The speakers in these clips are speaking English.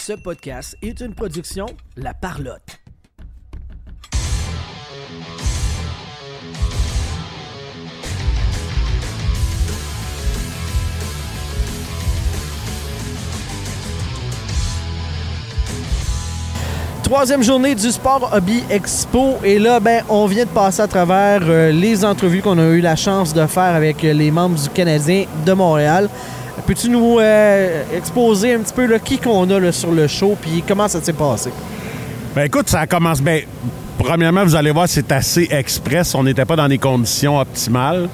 Ce podcast est une production La Parlotte. Troisième journée du Sport Hobby Expo. Et là, ben, on vient de passer à travers euh, les entrevues qu'on a eu la chance de faire avec euh, les membres du Canadien de Montréal. Peux-tu nous euh, exposer un petit peu là, qui qu'on a là, sur le show puis comment ça s'est passé? Ben écoute, ça commence bien. Premièrement, vous allez voir, c'est assez express. On n'était pas dans des conditions optimales.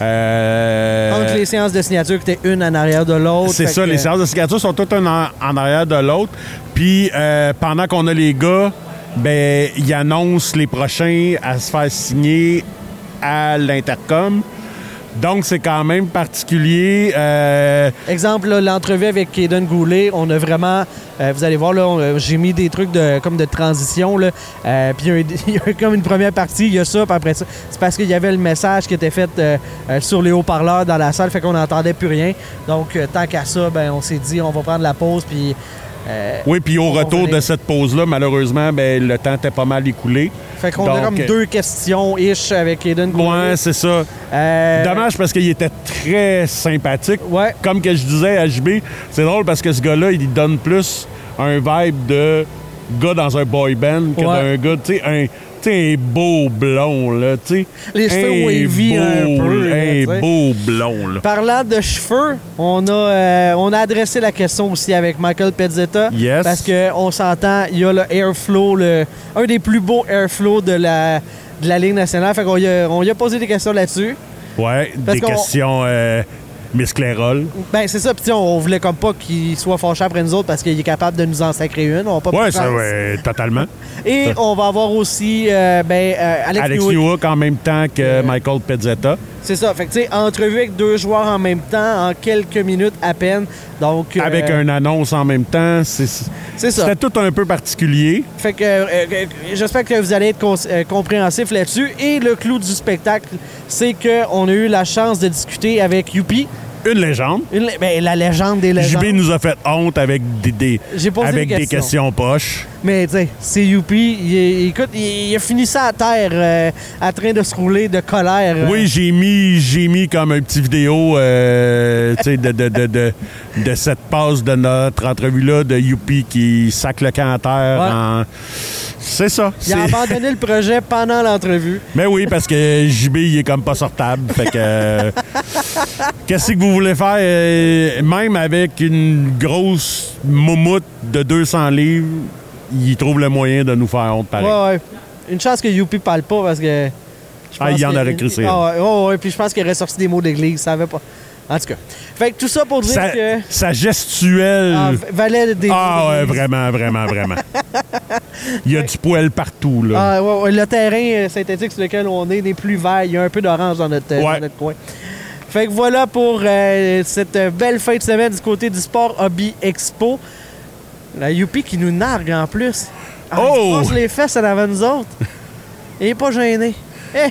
Euh, Entre les séances de signature qui étaient une en arrière de l'autre. C'est ça, que- les séances de signature sont toutes une en, en arrière de l'autre. Puis euh, pendant qu'on a les gars, ben ils annoncent les prochains à se faire signer à l'intercom. Donc c'est quand même particulier. Euh, Exemple, l'entrevue avec Kaden Goulet, on a vraiment, euh, vous allez voir, là, on- j'ai mis des trucs de, comme de transition. Là, Euh, puis il y a comme une première partie, il y a ça, puis après ça, c'est parce qu'il y avait le message qui était fait euh, euh, sur les haut-parleurs dans la salle, fait qu'on n'entendait plus rien. Donc, euh, tant qu'à ça, ben, on s'est dit, on va prendre la pause, puis. Euh, oui, puis au retour de cette pause-là, malheureusement, ben le temps était pas mal écoulé. Fait qu'on a comme euh, deux questions-ish avec Kaden Goulet. Ouais, c'est ça. Euh, Dommage parce qu'il était très sympathique. Ouais. Comme que je disais à JB, c'est drôle parce que ce gars-là, il donne plus un vibe de gars dans un boy band que Ouais. d'un gars, tu sais, un, un beau blond, là, tu sais. Les cheveux wavy un beau- là, tu sais. Un beau blond, là. Parlant de cheveux, on a, euh, on a adressé la question aussi avec Michael Pezzetta. Yes. Parce qu'on s'entend, il y a le Airflow, le, un des plus beaux Airflow de la, de la Ligue nationale. Fait qu'on y a, on y a posé des questions là-dessus. Ouais, Parce des questions euh, Miss Clairol. Ben, c'est ça. Puis, on voulait comme pas qu'il soit fâché après nous autres parce qu'il est capable de nous en sacrer une. On pas Ouais, ça, ouais, totalement. Et on va avoir aussi euh, ben, euh, Alex, Alex Newhook. En même temps que Michael Pezzetta. C'est ça. Fait que, tu sais, entrevue avec deux joueurs en même temps, en quelques minutes à peine. Donc, euh, Avec une annonce en même temps. C'est- C'est ça. C'était tout un peu particulier. Fait que euh, euh, j'espère que vous allez être euh, compréhensif là-dessus. Et le clou du spectacle, c'est qu'on a eu la chance de discuter avec Youpi, Une légende. une ben, la légende des légendes. JB nous a fait honte avec des, avec des questions poches. Mais tu sais, c'est Youpi. Il, écoute, il, il a fini ça à terre, euh, en train de se rouler de colère. euh. Oui, j'ai mis, j'ai mis comme un petit vidéo euh, tu sais, de, de, de, de, de cette passe de notre entrevue-là de Youpi qui sac le camp à terre. Ouais. en- C'est ça. Il a abandonné le projet pendant l'entrevue. Mais oui, parce que JB, il est comme pas sortable. Fait que. euh, Qu'est-ce que vous voulez faire? euh, même avec une grosse moumoute de 200 livres, il trouve le moyen de nous faire honte pareil. Ouais, ouais. Une chance que Youpi parle pas parce que. Ah, il en que- aurait crissé, Ah, ouais, ouais, ouais, Puis je pense qu'il aurait sorti des mots d'église. Ça avait pas. En tout cas. Fait que tout ça pour dire Sa, que. sa gestuelle. Ah, valait des. Ah ouais, vraiment, vraiment, vraiment. Il y a du poil partout, là. Ah, ouais, ouais, le terrain euh, synthétique sur lequel on est n'est plus vert. Il y a un peu d'orange dans notre, euh, Ouais. dans notre coin. Fait que voilà pour euh, cette belle fin de semaine du côté du Sport Hobby Expo. La Youpi qui nous nargue en plus. Oh! Il se passe les fesses en avant nous autres. Il est pas gêné. Eh!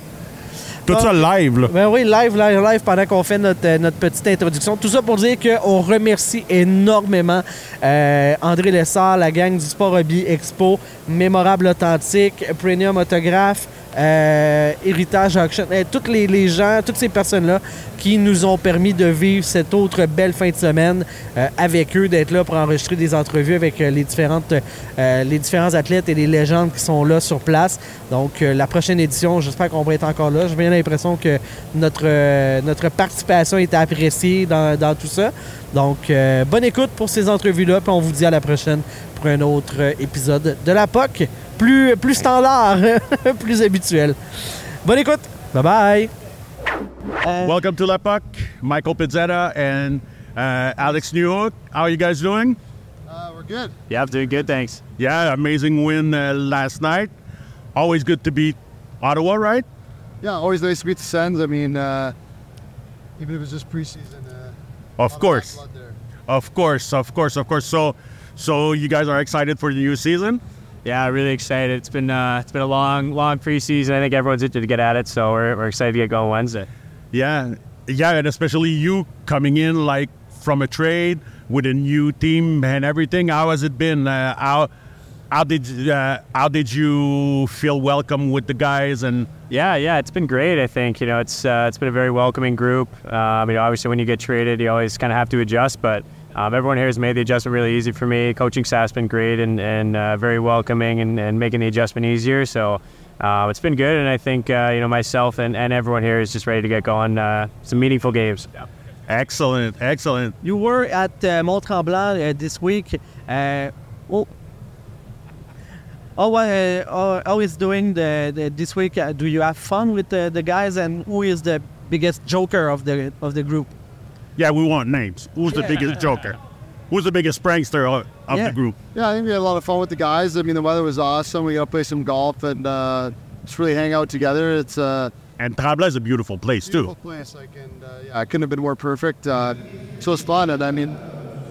Tout ça live, là. Ben oui, live, live, live, pendant qu'on fait notre, euh, notre petite introduction. Tout ça pour dire qu'on remercie énormément euh, André Lessard, la gang du Sport Hobby Expo, Mémorable Authentique, Premium Autographe, euh, Héritage Auction, euh, toutes les, gens, toutes ces personnes-là qui nous ont permis de vivre cette autre belle fin de semaine euh, avec eux, d'être là pour enregistrer des entrevues avec euh, les, différentes, les différents athlètes et les légendes qui sont là sur place. Donc, la prochaine édition, j'espère qu'on va être encore là. J'ai bien l'impression que notre, notre participation est appréciée dans, dans tout ça. Donc, bonne écoute pour ces entrevues-là, puis on vous dit à la prochaine pour un autre épisode de la POC, plus, plus standard, plus habituel. Bonne écoute! Bye bye! Euh, Welcome to La Puck. Michael Pezzetta and uh, Alex Newhook. How are you guys doing? Uh, we're good. Yeah, I'm doing good, thanks. Yeah, amazing win uh, last night. Always good to beat Ottawa, right? Yeah, always nice to beat the Sens. I mean, uh, even if it's just preseason. Uh, Of course. bad. Of course, of course, of course. So, so you guys are excited for the new season? Yeah, really excited. It's been uh, it's been a long, long preseason. I think everyone's interested to get at it, so we're, we're excited to get going Wednesday. Yeah, yeah, and especially you coming in like from a trade with a new team and everything. How has it been? Uh, how how did uh, how did you feel welcome with the guys and? Yeah, yeah, it's been great. I think you know it's uh, it's been a very welcoming group. Uh, I mean, obviously, when you get traded, you always kind of have to adjust, but um, everyone here has made the adjustment really easy for me. Coaching staff's been great and and uh, very welcoming and, and making the adjustment easier. So. Uh, it's been good, and I think uh, you know myself and, and everyone here is just ready to get going. Uh, some meaningful games. Yeah. Excellent, excellent. You were at uh, Mont Tremblant uh, this week. Uh, well, how, uh, how, how is doing the, the this week? Uh, do you have fun with the, the guys, and who is the biggest joker of the of the group? Yeah, we want names. Who's the biggest joker? Who's the biggest prankster of, of Yeah. the group? Yeah, I think we had a lot of fun with the guys. I mean, the weather was awesome. We got to play some golf and uh, just really hang out together. It's uh, And Tremblant is a beautiful place beautiful too. place. Like, and uh, yeah, it couldn't have been more perfect. Uh, so it's fun. And I mean,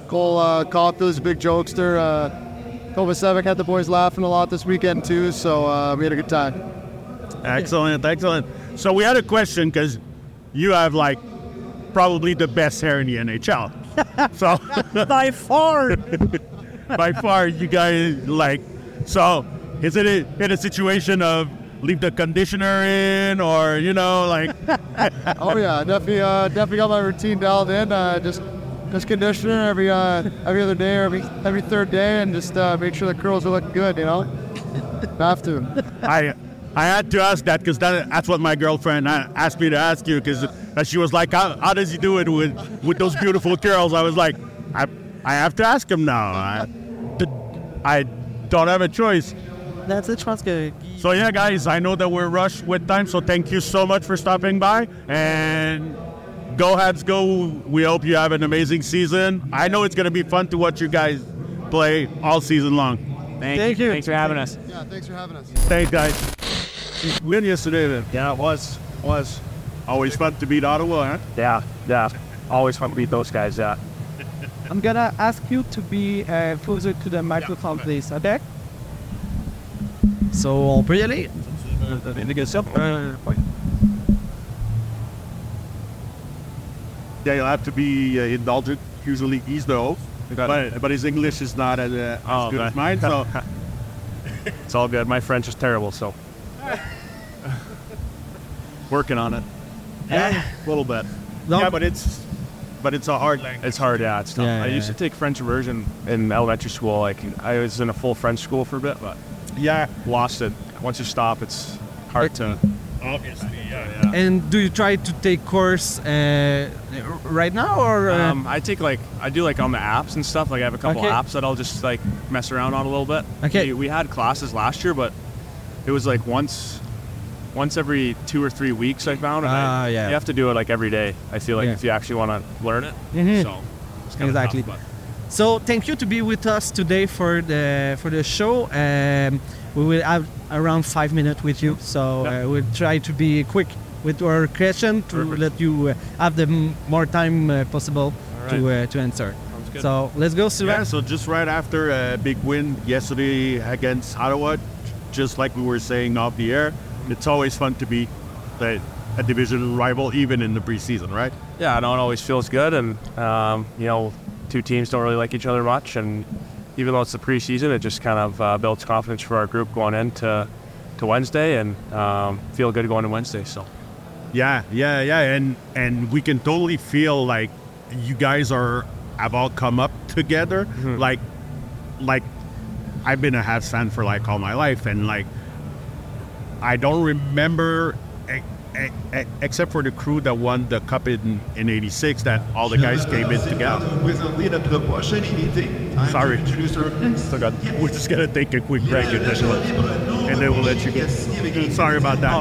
Cole uh, is a big jokester. Uh, Kovacevic had the boys laughing a lot this weekend too. So uh, we had a good time. Excellent, excellent. So we had a question because you have like probably the best hair in the NHL. so By far. by far, you guys like. So is it a, in a situation of leave the conditioner in, or you know, like Oh yeah, definitely, uh, definitely got my routine dialed in. Uh, just, just conditioner every, uh, every other day or every, every third day, and just uh, make sure the curls are looking good. You know, have to. I I had to ask that because that, that's what my girlfriend asked me to ask you because uh, she was like, how, how does he do it with with those beautiful curls? I was like, I I have to ask him now. I, I don't have a choice. That's it, je pense que. So yeah, guys, I know that we're rushed with time, so thank you so much for stopping by and. Go Habs, go! We hope you have an amazing season. I know it's going to be fun to watch you guys play all season long. Thank, Thank you. Thanks for having us. Yeah, thanks for having us. Thanks, guys. Win yesterday, then. Yeah, it was. Was. Always fun to beat Ottawa, huh? Yeah, yeah. Always fun to beat those guys. Yeah. I'm gonna ask you to be uh, closer to the microphone, please. Okay? So, on peut y aller. Yeah, you'll have to be uh, indulgent. Usually he's the host, but, but his English is not as, uh, as Oh, good as mine. So It's all good. My French is terrible, so. Working on it. yeah, a little bit. No. Yeah, but it's but it's a hard language. It's hard, yeah. It's tough. Yeah, I yeah, used to take French immersion in elementary school. Like I was in a full French school for a bit, but Yeah, lost it. Once you stop, it's hard to. obviously. Yeah, yeah. And do you try to take course uh, right now or? Uh, Um, I take like I do like on the apps and stuff. Like I have a couple Okay. apps that I'll just like mess around on a little bit. Okay. We, we had classes last year, but it was like once, once every two or three weeks. I found. and I- Ah, yeah. You have to do it like every day. I feel like Yeah. if you actually want to learn it. Mhm. So. It's kinda Exactly. tough, So thank you to be with us today for the for the show. Um, we will have around five minutes with you, so uh, we'll try to be quick with our question to Perfect. let you uh, have the m- more time uh, possible to uh, to answer. Sounds good. So let's go, Sylvain. Yeah, so just right after a big win yesterday against Ottawa, just like we were saying off the air, it's always fun to be the, a division rival, even in the preseason, right? Yeah, I know it always feels good, and um, you know, two teams don't really like each other much, and even though it's the preseason, it just kind of uh, builds confidence for our group going into to Wednesday, and um, feel good going to Wednesday. So Yeah, yeah, yeah, and and we can totally feel like you guys are have all come up together. Like, like I've been a Habs fan for like all my life, and like I don't remember. Except for the crew that won the cup in in '86, that all the guys came in together. Sorry. So God, we're just gonna take a quick break and then, we'll, and then we'll let you go. Sorry about that.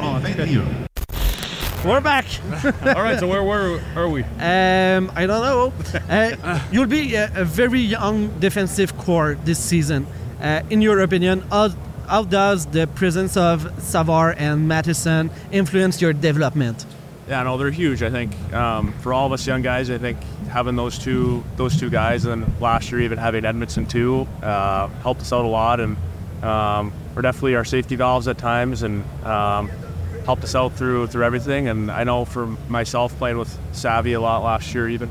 We're back. All right, so where, where are we? Um, I don't know. Uh, you'll be a, a very young defensive core this season. Uh, in your opinion, how, how does the presence of Savard and Matheson influence your development? yeah, no, they're huge. I think um, for all of us young guys, I think having those two those two guys, and last year even having Edmundson too, uh, helped us out a lot, and um, we're definitely our safety valves at times, and um, helped us out through through everything. And I know for myself playing with Savvy a lot last year, even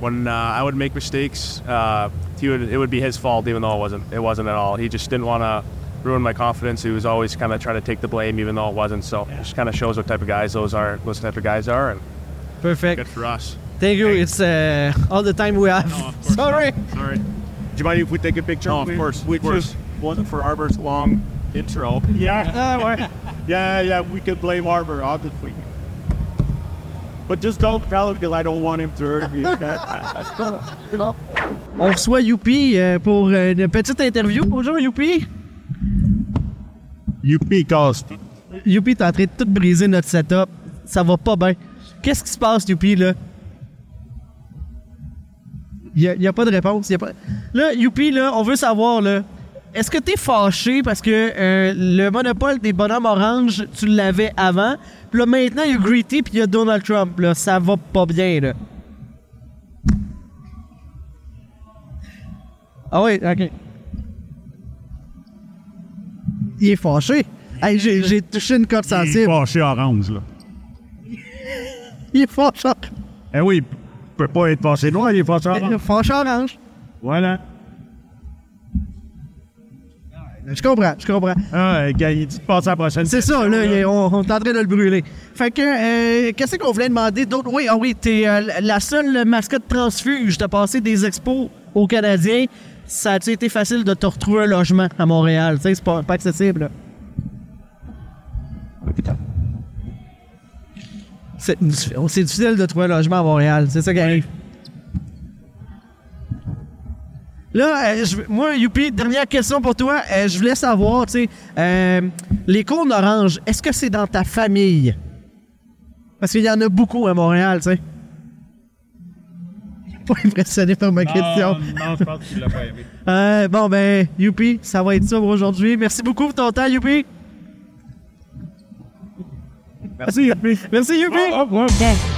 when uh, I would make mistakes, uh, he would it would be his fault, even though it wasn't. It wasn't at all. He just didn't want to ruin my confidence. He was always kind of trying to take the blame, even though it wasn't. So it just kind of shows what type of guys those are. Those type of guys are, and Perfect. good for us. Thank you. It's uh, all the time we have. No, of course Sorry. Sorry. Do you mind if we take a picture? No, of course. We of course. wasn't for Arber's long intro. Yeah, Ah, yeah, yeah. We could blame Arber, obviously. But just don't tell him because I don't want him to hurt me. On reçoit Youppi euh, pour euh, une petite interview. Bonjour Youppi. Youpi Cost. Youpi, t'es en train de tout briser notre setup. Ça va pas bien. Qu'est-ce qui se passe, Youpi, là? Il n'y a, pas de réponse. y a pas... Là, Youpi, là, on veut savoir, là, est-ce que t'es fâché parce que euh, le monopole des bonhommes orange, tu l'avais avant, puis là, maintenant, il y a Greedy puis il y a Donald Trump, là. Ça va pas bien, là. Ah oui, OK. Il est fâché. Hey, j'ai, touché une corde Il est sensible. fâché orange, là. Il est fâché. Eh oui, il peut pas être fâché noir, il est fâché Il orange. est fâché orange. Voilà. Je comprends, je comprends. Ah, il dit de passer à la prochaine. C'est ça, là, il on, on est en train de le brûler. Fait que, euh, qu'est-ce qu'on voulait demander d'autre? Oui, ah oui, t'es euh, la seule mascotte transfuge. T'as passé des expos aux Canadiens. Ça a-tu été facile de te retrouver un logement à Montréal? Tu sais, c'est pas, pas accessible. C'est c'est difficile de trouver un logement à Montréal. C'est ça qui arrive. Là, euh, je- moi, Youpi, dernière question pour toi. Euh, je voulais savoir, tu sais, euh, les cônes oranges, est-ce que c'est dans ta famille? Parce qu'il y en a beaucoup à Montréal, tu sais. Pas impressionné par ma question. Non, je pense qu'il l'a pas aimé. Euh, bon, ben, Youpi, ça va être ça pour aujourd'hui. Merci beaucoup pour ton temps, Youpi. Merci, Youpi. Merci, Youpi.